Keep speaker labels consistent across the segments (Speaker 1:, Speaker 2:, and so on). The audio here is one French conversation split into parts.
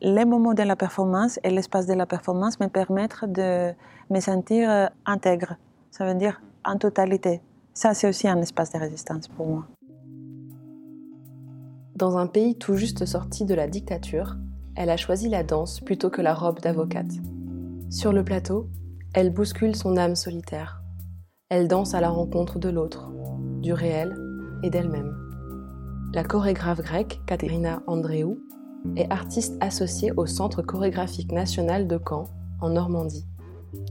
Speaker 1: Les moments de la performance et l'espace de la performance me permettent de me sentir euh, intègre, ça veut dire en totalité. Ça, c'est aussi un espace de résistance pour moi.
Speaker 2: Dans un pays tout juste sorti de la dictature, elle a choisi la danse plutôt que la robe d'avocate. Sur le plateau, elle bouscule son âme solitaire. Elle danse à la rencontre de l'autre, du réel et d'elle-même. La chorégraphe grecque Katerina Andreou est artiste associée au Centre chorégraphique national de Caen, en Normandie.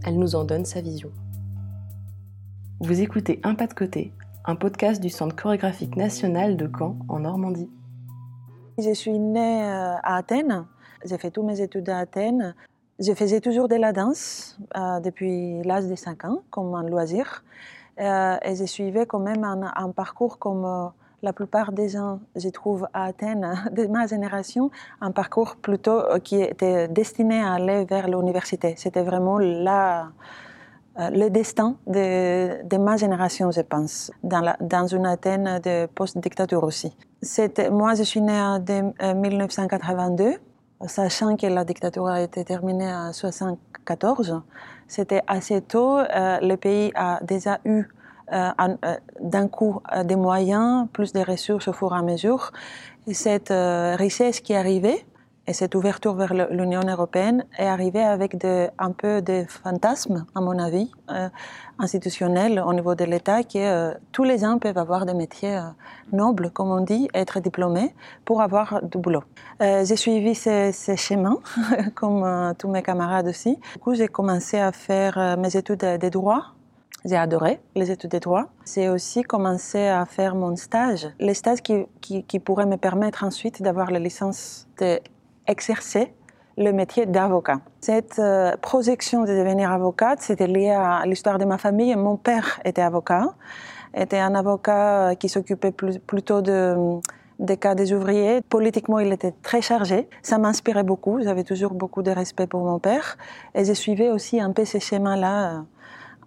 Speaker 2: Elle nous en donne sa vision. Vous écoutez Un pas de côté, un podcast du Centre chorégraphique national de Caen, en Normandie.
Speaker 1: Je suis née euh, à Athènes. J'ai fait tous mes études à Athènes. Je faisais toujours de la danse euh, depuis l'âge de 5 ans, comme un loisir. Euh, et je suivais quand même un, un parcours comme la plupart des gens, je trouve, à Athènes, de ma génération, un parcours plutôt euh, qui était destiné à aller vers l'université. C'était vraiment euh, le destin de, ma génération, je pense, dans, dans une Athènes de post-dictature aussi. Moi, je suis née en 1982, euh, sachant que la dictature a été terminée en 1974. C'était assez tôt. le pays a déjà eu d'un coup euh, des moyens, plus de ressources au fur et à mesure. Et cette richesse qui arrivée, et cette ouverture vers l'Union européenne est arrivée avec un peu de fantasme, à mon avis, institutionnel au niveau de l'État, que tous les gens peuvent avoir des métiers nobles, comme on dit, être diplômés pour avoir du boulot. j'ai suivi ces, ces schémas, comme tous mes camarades aussi. Du coup, j'ai commencé à faire mes études de droit j'ai adoré les études de droit. J'ai aussi commencé à faire mon stage, les stages qui, qui, pourraient me permettre ensuite d'avoir la licence d'exercer le métier d'avocat. Cette euh, projection de devenir avocate, c'était lié à l'histoire de ma famille. Mon père était avocat, était un avocat qui s'occupait plutôt de des cas des ouvriers. Politiquement, il était très chargé. Ça m'inspirait beaucoup. J'avais toujours beaucoup de respect pour mon père. Et je suivais aussi un peu ces schémas-là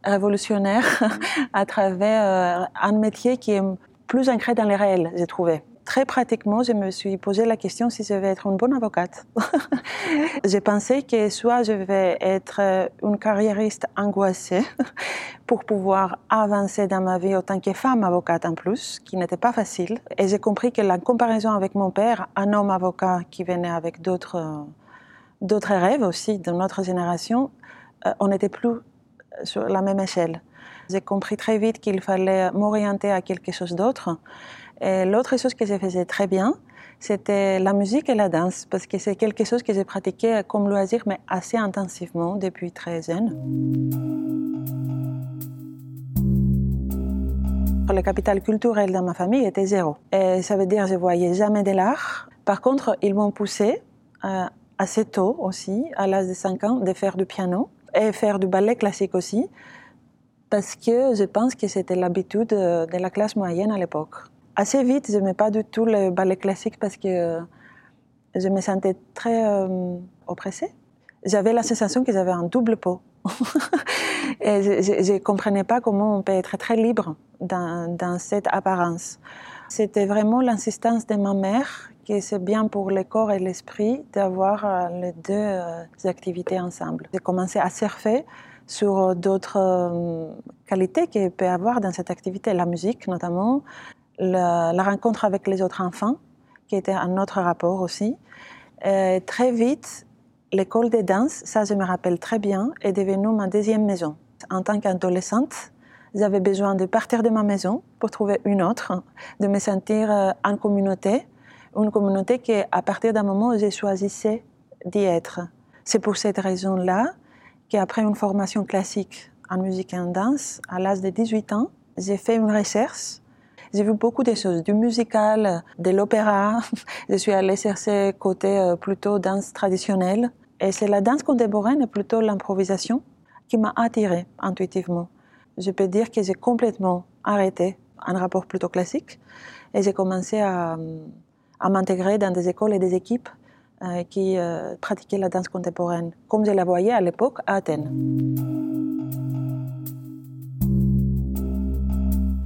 Speaker 1: révolutionnaire à travers euh, un métier qui est plus ancré dans les réels, j'ai trouvé. Très pratiquement, je me suis posé la question si je vais être une bonne avocate. j'ai pensé que soit je vais être euh, une carriériste angoissée pour pouvoir avancer dans ma vie en tant que femme avocate en plus, qui n'était pas facile. Et j'ai compris que la comparaison avec mon père, un homme avocat qui venait avec d'autres euh, d'autres rêves aussi de notre génération, on n'était plus sur la même échelle. J'ai compris très vite qu'il fallait m'orienter à quelque chose d'autre. Et l'autre chose que je faisais très bien, c'était la musique et la danse, parce que c'est quelque chose que j'ai pratiqué comme loisir, mais assez intensivement depuis très jeune. Le capital culturel dans ma famille était zéro. Et ça veut dire que je voyais jamais de l'art. Par contre, ils m'ont poussé euh, assez tôt aussi, à l'âge de 5 ans, de faire du piano et faire du ballet classique aussi, parce que je pense que c'était l'habitude de la classe moyenne à l'époque. Assez vite, je n'aimais pas du tout le ballet classique parce que je me sentais très euh, oppressée. J'avais la sensation que j'avais un double pot. et je ne comprenais pas comment on peut être très libre dans cette apparence. C'était vraiment l'insistance de ma mère que c'est bien pour le corps et l'esprit d'avoir euh, les deux euh, activités ensemble. J'ai commencé à surfer sur d'autres euh, qualités qu'il peut avoir dans cette activité, la musique notamment, la, rencontre avec les autres enfants, qui était un autre rapport aussi. Très vite, l'école de danse, ça je me rappelle très bien, est devenue ma deuxième maison. En tant qu'adolescente, j'avais besoin de partir de ma maison pour trouver une autre, de me sentir en communauté, une communauté qui, à partir d'un moment, j'ai choisi d'y être. C'est pour cette raison-là qu'après une formation classique en musique et en danse, à l'âge de 18 ans, j'ai fait une recherche. J'ai vu beaucoup de choses, du musical, de l'opéra. Je suis allée chercher côté euh, plutôt danse traditionnelle. Et c'est la danse contemporaine plutôt l'improvisation qui m'a attirée intuitivement. Je peux dire que j'ai complètement arrêté un rapport plutôt classique et j'ai commencé à, à m'intégrer dans des écoles et des équipes euh, qui euh, pratiquaient la danse contemporaine, comme je la voyais à l'époque à Athènes.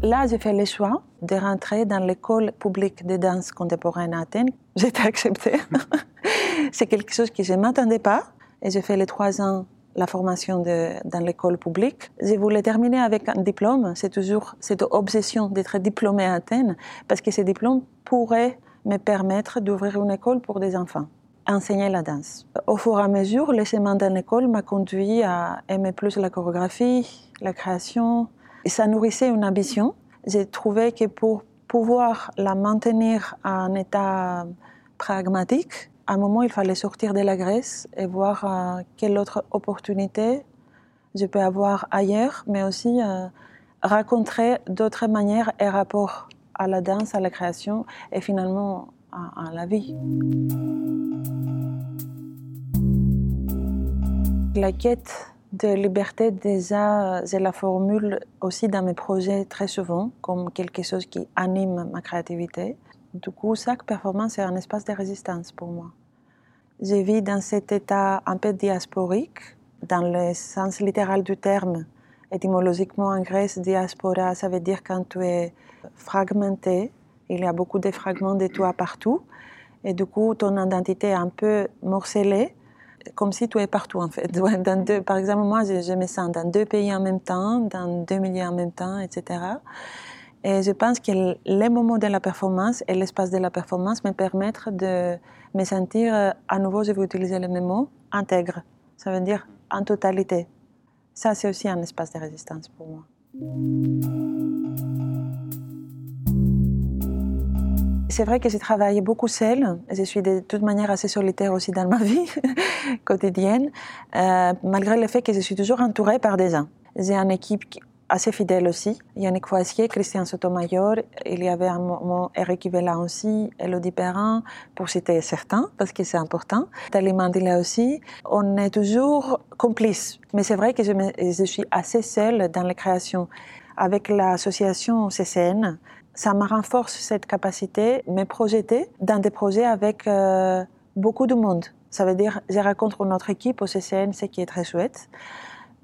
Speaker 1: là, j'ai fait le choix de rentrer dans l'école publique de danse contemporaine à Athènes. J'ai été acceptée. c'est quelque chose que je ne m'attendais pas. Et j'ai fait les trois ans la formation dans l'école publique. Je voulais terminer avec un diplôme. C'est toujours cette obsession d'être diplômée à Athènes, parce que ce diplôme pourrait me permettre d'ouvrir une école pour des enfants, enseigner la danse. Au fur et à mesure, le chemin dans l'école m'a conduit à aimer plus la chorégraphie, la création. Et ça nourrissait une ambition. J'ai trouvé que pour pouvoir la maintenir un état pragmatique, à un moment, il fallait sortir de la Grèce et voir euh, quelle autre opportunité je peux avoir ailleurs, mais aussi euh, rencontrer d'autres manières et rapports à la danse, à la création et finalement à, la vie. La quête de liberté, déjà, je la formule aussi dans mes projets très souvent comme quelque chose qui anime ma créativité. Du coup, chaque performance est un espace de résistance pour moi. Je vis dans cet état un peu diasporique, dans le sens littéral du terme. Étymologiquement, en Grèce, diaspora, ça veut dire quand tu es fragmenté. Il y a beaucoup de fragments de toi partout. Et du coup, ton identité est un peu morcelée, comme si tu es partout en fait. Par exemple, moi, je me sens dans deux pays en même temps, dans deux milieux en même temps, etc. Et je pense que les moments de la performance et l'espace de la performance me permettent de me sentir, euh, à nouveau, je vais utiliser le même mot, intègre. Ça veut dire en totalité. Ça, c'est aussi un espace de résistance pour moi. C'est vrai que j'ai travaillé beaucoup seule. Je suis de toute manière assez solitaire aussi dans ma vie quotidienne, euh, malgré le fait que je suis toujours entourée par des gens. J'ai une équipe assez fidèle aussi. Yannick Foissier, Christian Sotomayor, il y avait un moment Eric Ivela aussi, Elodie Perrin, pour citer certains, parce que c'est important. Tali Mandela aussi. On est toujours complices. Mais c'est vrai que je, suis assez seule dans les créations. Avec l'association CCN, ça me renforce cette capacité, me projeter dans des projets avec euh, beaucoup de monde. Ça veut dire, je rencontre notre équipe au CCN, ce qui est très chouette.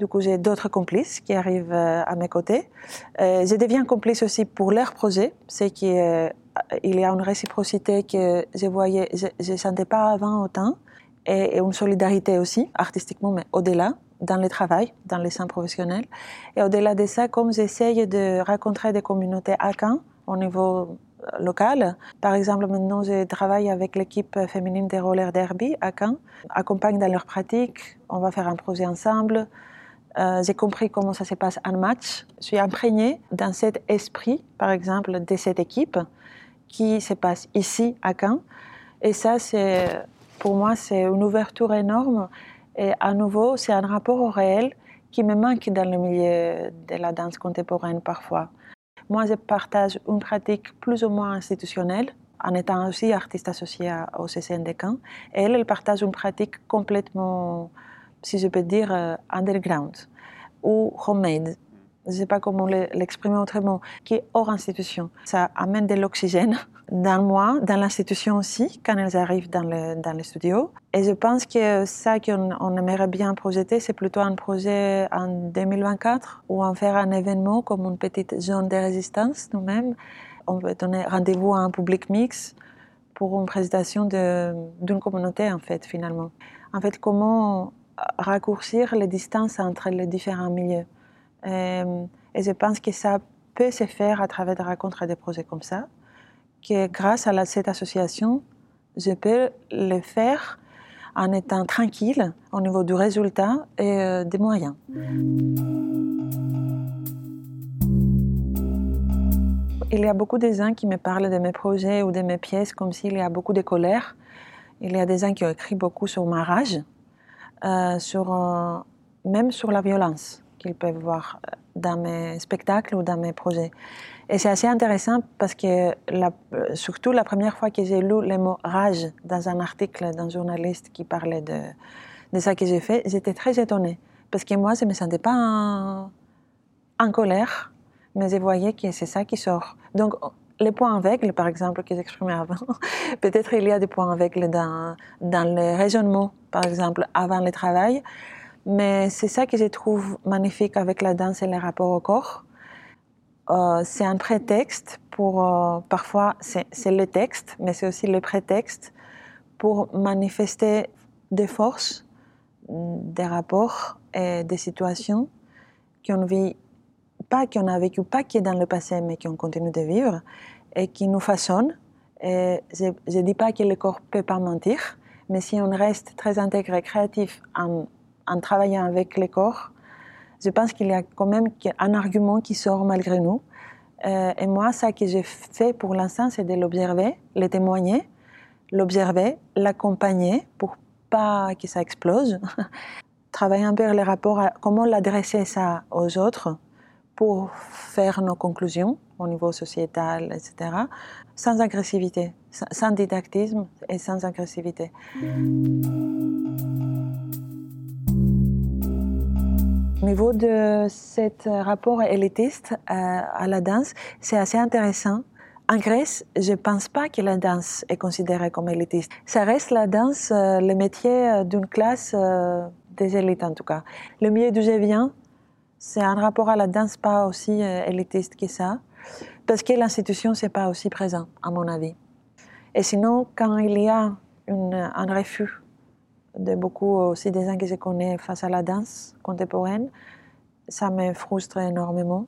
Speaker 1: Du coup, j'ai d'autres complices qui arrivent euh, à mes côtés. Euh, je deviens complice aussi pour leur projet. C'est qu'il euh, y a une réciprocité que je voyais, je ne sentais pas avant autant, et, une solidarité aussi, artistiquement, mais au-delà, dans le travail, dans les centres professionnels. Et au-delà de ça, comme j'essaye de rencontrer des communautés à Caen, au niveau local. Par exemple, maintenant, je travaille avec l'équipe féminine des roller derby à Caen, accompagne dans leur pratique. On va faire un projet ensemble. Euh, j'ai compris comment ça se passe en match. Je suis imprégnée dans cet esprit, par exemple, de cette équipe qui se passe ici à Caen. Et ça, c'est, pour moi, c'est une ouverture énorme. Et à nouveau, c'est un rapport au réel qui me manque dans le milieu de la danse contemporaine parfois. Moi, je partage une pratique plus ou moins institutionnelle, en étant aussi artiste associée au CCN de Caen. Elle, elle partage une pratique complètement si je peux dire, euh, underground ou homemade. Je ne sais pas comment l'exprimer autrement, qui est hors institution. Ça amène de l'oxygène dans moi, dans l'institution aussi, quand elles arrivent dans le, dans le studio. Et je pense que ça qu'on on aimerait bien projeter, c'est plutôt un projet en 2024 où on faire un événement comme une petite zone de résistance nous-mêmes. On veut donner rendez-vous à un public mix pour une présentation d'une communauté, en fait, finalement. En fait, comment raccourcir les distances entre les différents milieux. Euh, et, je pense que ça peut se faire à travers des rencontres et des projets comme ça, que grâce à cette association, je peux le faire en étant tranquille au niveau du résultat et euh, des moyens. Il y a beaucoup de gens qui me parlent de mes projets ou de mes pièces comme s'il y a beaucoup de colère. Il y a des gens qui ont écrit beaucoup sur ma rage, euh, sur, euh, même sur la violence qu'ils peuvent voir euh, dans mes spectacles ou dans mes projets. Et c'est assez intéressant parce que, la, surtout la première fois que j'ai lu le mot rage dans un article d'un journaliste qui parlait de, de ça que j'ai fait, j'étais très étonnée. Parce que moi, je ne me sentais pas en, en colère, mais je voyais que c'est ça qui sort. Donc, les points aveugles, par exemple, que j'exprimais avant, peut-être il y a des points aveugles dans, dans le raisonnement, par exemple, avant le travail, mais c'est ça que je trouve magnifique avec la danse et les rapports au corps. euh, c'est un prétexte pour, euh, parfois c'est le texte, mais c'est aussi le prétexte pour manifester des forces, des rapports et des situations qu'on vit, pas qu'on a vécu, pas qui est dans le passé, mais qu'on continue de vivre et qui nous façonnent. Et je ne dis pas que le corps ne peut pas mentir, mais si on reste très intégré, créatif en, travaillant avec le corps, je pense qu'il y a quand même un argument qui sort malgré nous. Euh, et moi, ça que j'ai fait pour l'instant, c'est de l'observer, le témoigner, l'observer, l'accompagner pour pas que ça explose, travailler un peu les rapports, comment l'adresser ça aux autres pour faire nos conclusions au niveau sociétal, etc., sans agressivité, sans didactisme et sans agressivité. Au niveau de ce rapport élitiste à la danse, c'est assez intéressant. En Grèce, je ne pense pas que la danse est considérée comme élitiste. Ça reste la danse, euh, le métier euh, d'une classe euh, des élites en tout cas. Le milieu d'où je viens, c'est un rapport à la danse pas aussi élitiste que ça, parce que l'institution, c'est pas aussi présent, à mon avis. Et sinon, quand il y a un refus de beaucoup aussi des gens que je connais face à la danse contemporaine, ça me frustre énormément.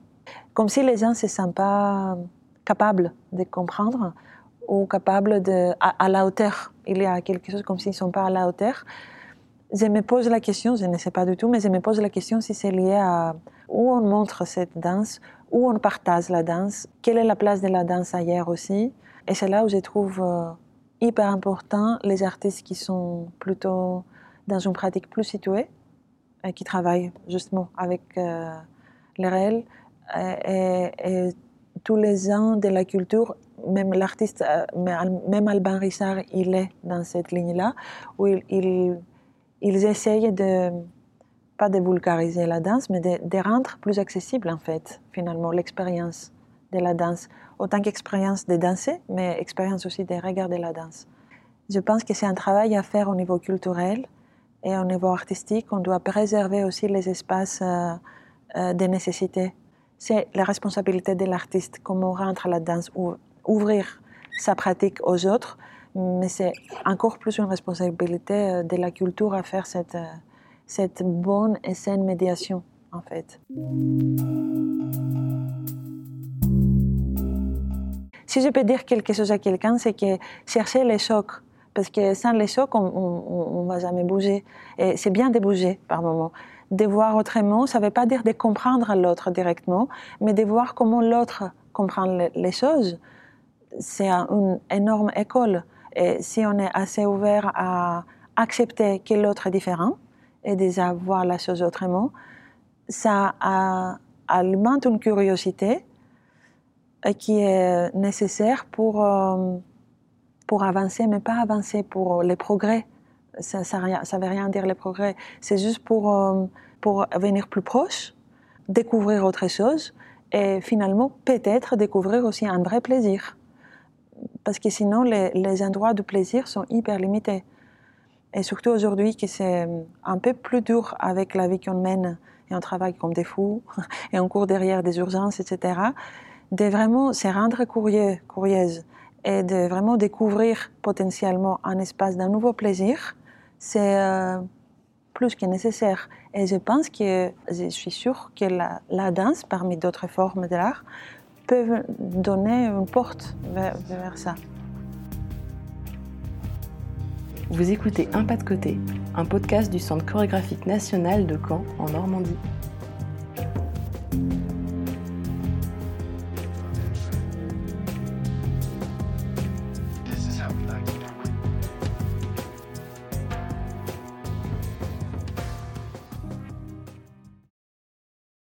Speaker 1: Comme si les gens ne se sentent pas capables de comprendre ou capables de, à, la hauteur. Il y a quelque chose comme s'ils ne sont pas à la hauteur. Je me pose la question, je ne sais pas du tout, mais je me pose la question si c'est lié à où on montre cette danse, où on partage la danse, quelle est la place de la danse ailleurs aussi. Et c'est là où je trouve euh, hyper important les artistes qui sont plutôt dans une pratique plus située qui travaillent justement avec euh, les réels et, tous les gens de la culture, même l'artiste, euh, même Alban Rissard, il est dans cette ligne-là, où ils, ils, essayent de, pas de vulgariser la danse, mais de, rendre plus accessible en fait, finalement, l'expérience de la danse autant qu'expérience de danser, mais expérience aussi de regarder la danse. Je pense que c'est un travail à faire au niveau culturel et au niveau artistique. On doit préserver aussi les espaces euh, euh, de nécessité. C'est la responsabilité de l'artiste, comment rendre la danse ou ouvrir sa pratique aux autres, mais c'est encore plus une responsabilité euh, de la culture à faire cette, cette bonne et saine médiation, en fait. Si je peux dire quelque chose à quelqu'un, c'est que chercher les chocs, parce que sans les chocs, on ne va jamais bouger. Et c'est bien de bouger par moment. De voir autrement, ça ne veut pas dire de comprendre l'autre directement, mais de voir comment l'autre comprend les choses. C'est une énorme école. Et si on est assez ouvert à accepter que l'autre est différent et déjà voir la chose autrement, ça alimente une curiosité qui est nécessaire pour, euh, pour avancer, mais pas avancer pour les progrès. Ça ne veut rien dire les progrès. C'est juste pour, euh, pour venir plus proche, découvrir autre chose et finalement peut-être découvrir aussi un vrai plaisir. Parce que sinon, les, endroits de plaisir sont hyper limités. Et surtout aujourd'hui, que c'est un peu plus dur avec la vie qu'on mène et on travaille comme des fous et on court derrière des urgences, etc de vraiment se rendre curieux, et de vraiment découvrir potentiellement un espace d'un nouveau plaisir, c'est euh, plus que nécessaire. Et je pense que, je suis sûre que la, danse, parmi d'autres formes de l'art, peuvent donner une porte vers, vers ça.
Speaker 2: Vous écoutez Un pas de côté, un podcast du Centre chorégraphique national de Caen en Normandie.